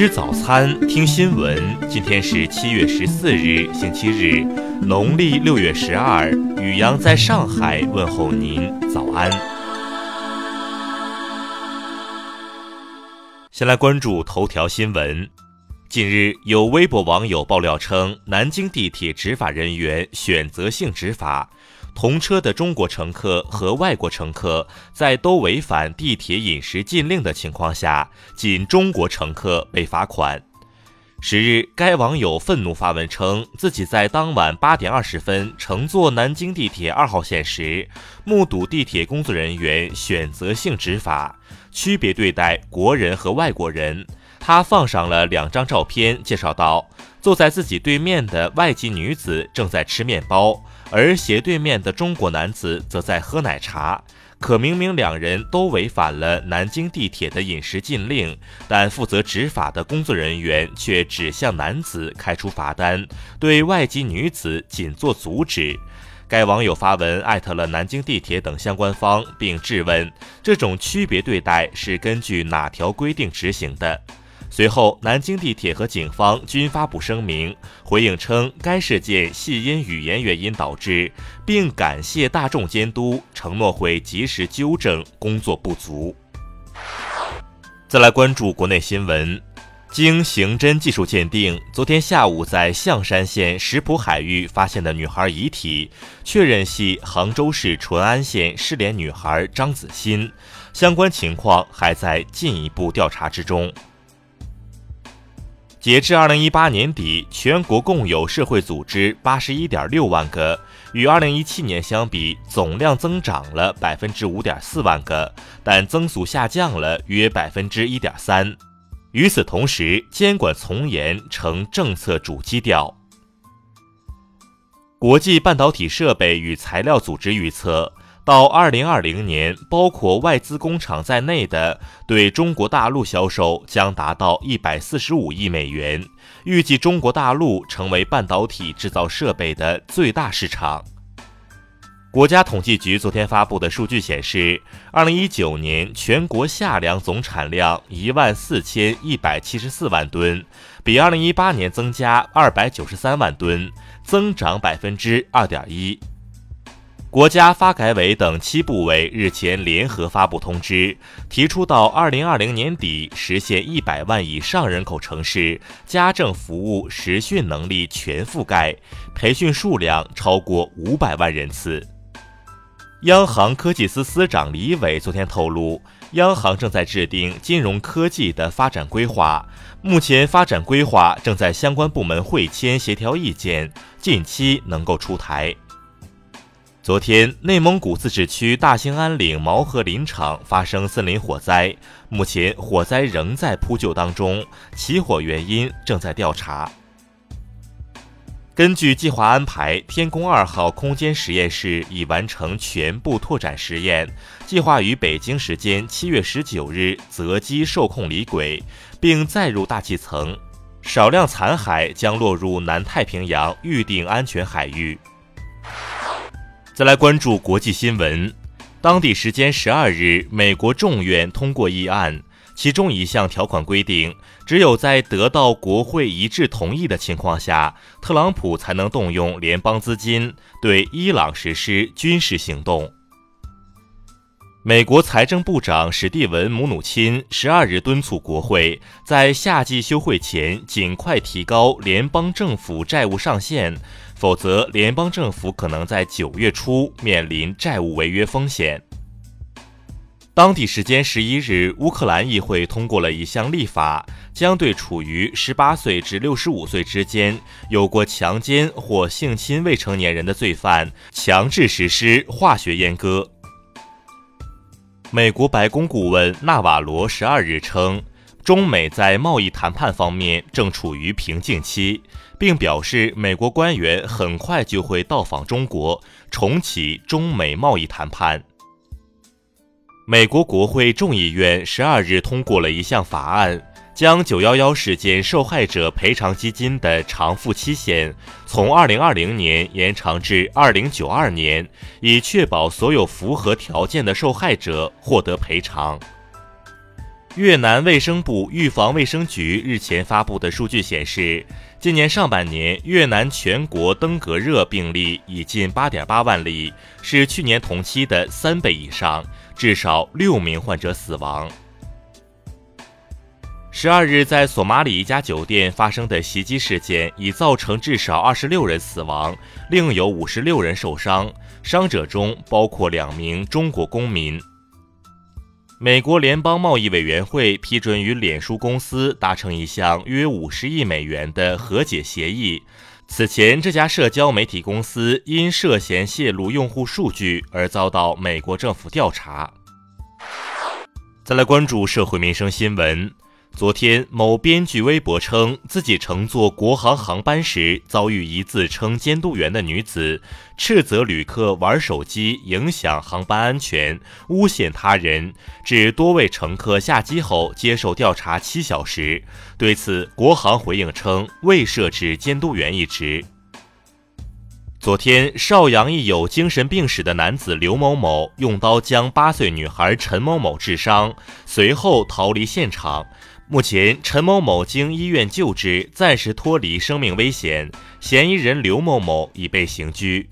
吃早餐，听新闻。今天是七月十四日，星期日，农历六月十二。雨阳在上海问候您，早安。先来关注头条新闻。近日，有微博网友爆料称，南京地铁执法人员选择性执法。同车的中国乘客和外国乘客在都违反地铁饮食禁令的情况下，仅中国乘客被罚款。十日，该网友愤怒发文称，自己在当晚八点二十分乘坐南京地铁二号线时，目睹地铁工作人员选择性执法，区别对待国人和外国人。他放上了两张照片，介绍道：“坐在自己对面的外籍女子正在吃面包。”而斜对面的中国男子则在喝奶茶，可明明两人都违反了南京地铁的饮食禁令，但负责执法的工作人员却只向男子开出罚单，对外籍女子仅做阻止。该网友发文艾特了南京地铁等相关方，并质问：这种区别对待是根据哪条规定执行的？随后，南京地铁和警方均发布声明，回应称该事件系因语言原因导致，并感谢大众监督，承诺会及时纠正工作不足。再来关注国内新闻，经刑侦技术鉴定，昨天下午在象山县石浦海域发现的女孩遗体，确认系杭州市淳安县失联女孩张子欣，相关情况还在进一步调查之中。截至二零一八年底，全国共有社会组织八十一点六万个，与二零一七年相比，总量增长了百分之五点四万个，但增速下降了约百分之一点三。与此同时，监管从严成政策主基调。国际半导体设备与材料组织预测。到二零二零年，包括外资工厂在内的对中国大陆销售将达到一百四十五亿美元。预计中国大陆成为半导体制造设备的最大市场。国家统计局昨天发布的数据显示，二零一九年全国夏粮总产量一万四千一百七十四万吨，比二零一八年增加二百九十三万吨，增长百分之二点一。国家发改委等七部委日前联合发布通知，提出到二零二零年底实现一百万以上人口城市家政服务实训能力全覆盖，培训数量超过五百万人次。央行科技司司长李伟昨天透露，央行正在制定金融科技的发展规划，目前发展规划正在相关部门会签协调意见，近期能够出台。昨天，内蒙古自治区大兴安岭毛河林场发生森林火灾，目前火灾仍在扑救当中，起火原因正在调查。根据计划安排，天宫二号空间实验室已完成全部拓展实验，计划于北京时间七月十九日择机受控离轨，并载入大气层，少量残骸将落入南太平洋预定安全海域。再来关注国际新闻。当地时间十二日，美国众院通过议案，其中一项条款规定，只有在得到国会一致同意的情况下，特朗普才能动用联邦资金对伊朗实施军事行动。美国财政部长史蒂文·姆努钦十二日敦促国会在夏季休会前尽快提高联邦政府债务上限。否则，联邦政府可能在九月初面临债务违约风险。当地时间十一日，乌克兰议会通过了一项立法，将对处于十八岁至六十五岁之间有过强奸或性侵未成年人的罪犯强制实施化学阉割。美国白宫顾问纳瓦罗十二日称。中美在贸易谈判方面正处于瓶颈期，并表示美国官员很快就会到访中国，重启中美贸易谈判。美国国会众议院十二日通过了一项法案，将九幺幺事件受害者赔偿基金的偿付期限从二零二零年延长至二零九二年，以确保所有符合条件的受害者获得赔偿。越南卫生部预防卫生局日前发布的数据显示，今年上半年越南全国登革热病例已近8.8万例，是去年同期的三倍以上，至少六名患者死亡。十二日，在索马里一家酒店发生的袭击事件已造成至少二十六人死亡，另有五十六人受伤，伤者中包括两名中国公民。美国联邦贸易委员会批准与脸书公司达成一项约五十亿美元的和解协议。此前，这家社交媒体公司因涉嫌泄露用户数据而遭到美国政府调查。再来关注社会民生新闻。昨天，某编剧微博称自己乘坐国航航班时，遭遇一自称监督员的女子斥责旅客玩手机影响航班安全，诬陷他人，致多位乘客下机后接受调查七小时。对此，国航回应称未设置监督员一职。昨天，邵阳一有精神病史的男子刘某某用刀将八岁女孩陈某某致伤，随后逃离现场。目前，陈某某经医院救治，暂时脱离生命危险。嫌疑人刘某某已被刑拘。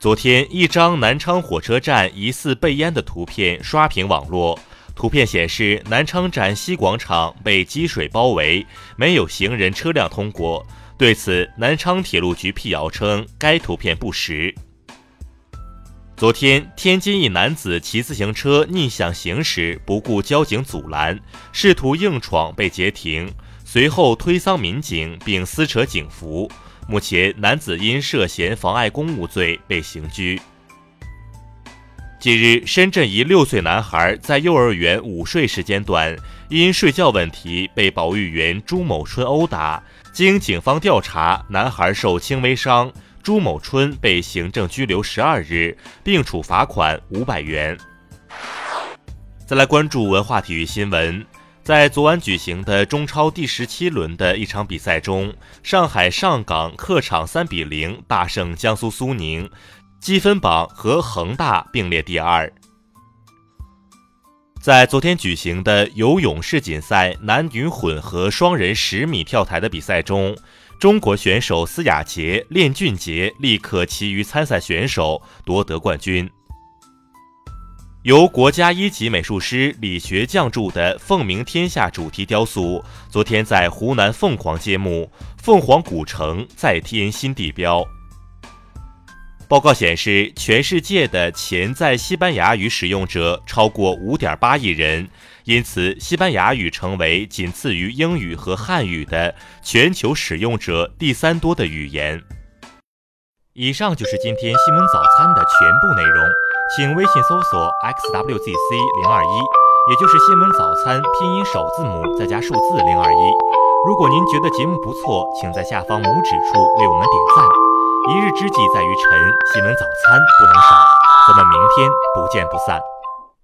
昨天，一张南昌火车站疑似被淹的图片刷屏网络。图片显示，南昌站西广场被积水包围，没有行人车辆通过。对此，南昌铁路局辟谣称，该图片不实。昨天，天津一男子骑自行车逆向行驶，不顾交警阻拦，试图硬闯被截停，随后推搡民警并撕扯警服。目前，男子因涉嫌妨碍公务罪被刑拘。近日，深圳一六岁男孩在幼儿园午睡时间段，因睡觉问题被保育员朱某春殴打，经警方调查，男孩受轻微伤。朱某春被行政拘留十二日，并处罚款五百元。再来关注文化体育新闻，在昨晚举行的中超第十七轮的一场比赛中，上海上港客场三比零大胜江苏苏宁，积分榜和恒大并列第二。在昨天举行的游泳世锦赛男女混合双人十米跳台的比赛中。中国选手司雅杰、练俊杰力克其余参赛选手，夺得冠军。由国家一级美术师李学匠铸的“凤鸣天下”主题雕塑，昨天在湖南凤凰揭幕，凤凰古城再添新地标。报告显示，全世界的潜在西班牙语使用者超过五点八亿人。因此，西班牙语成为仅次于英语和汉语的全球使用者第三多的语言。以上就是今天新闻早餐的全部内容，请微信搜索 xwzc 零二一，也就是新闻早餐拼音首字母再加数字零二一。如果您觉得节目不错，请在下方拇指处为我们点赞。一日之计在于晨，西门早餐不能少，咱们明天不见不散。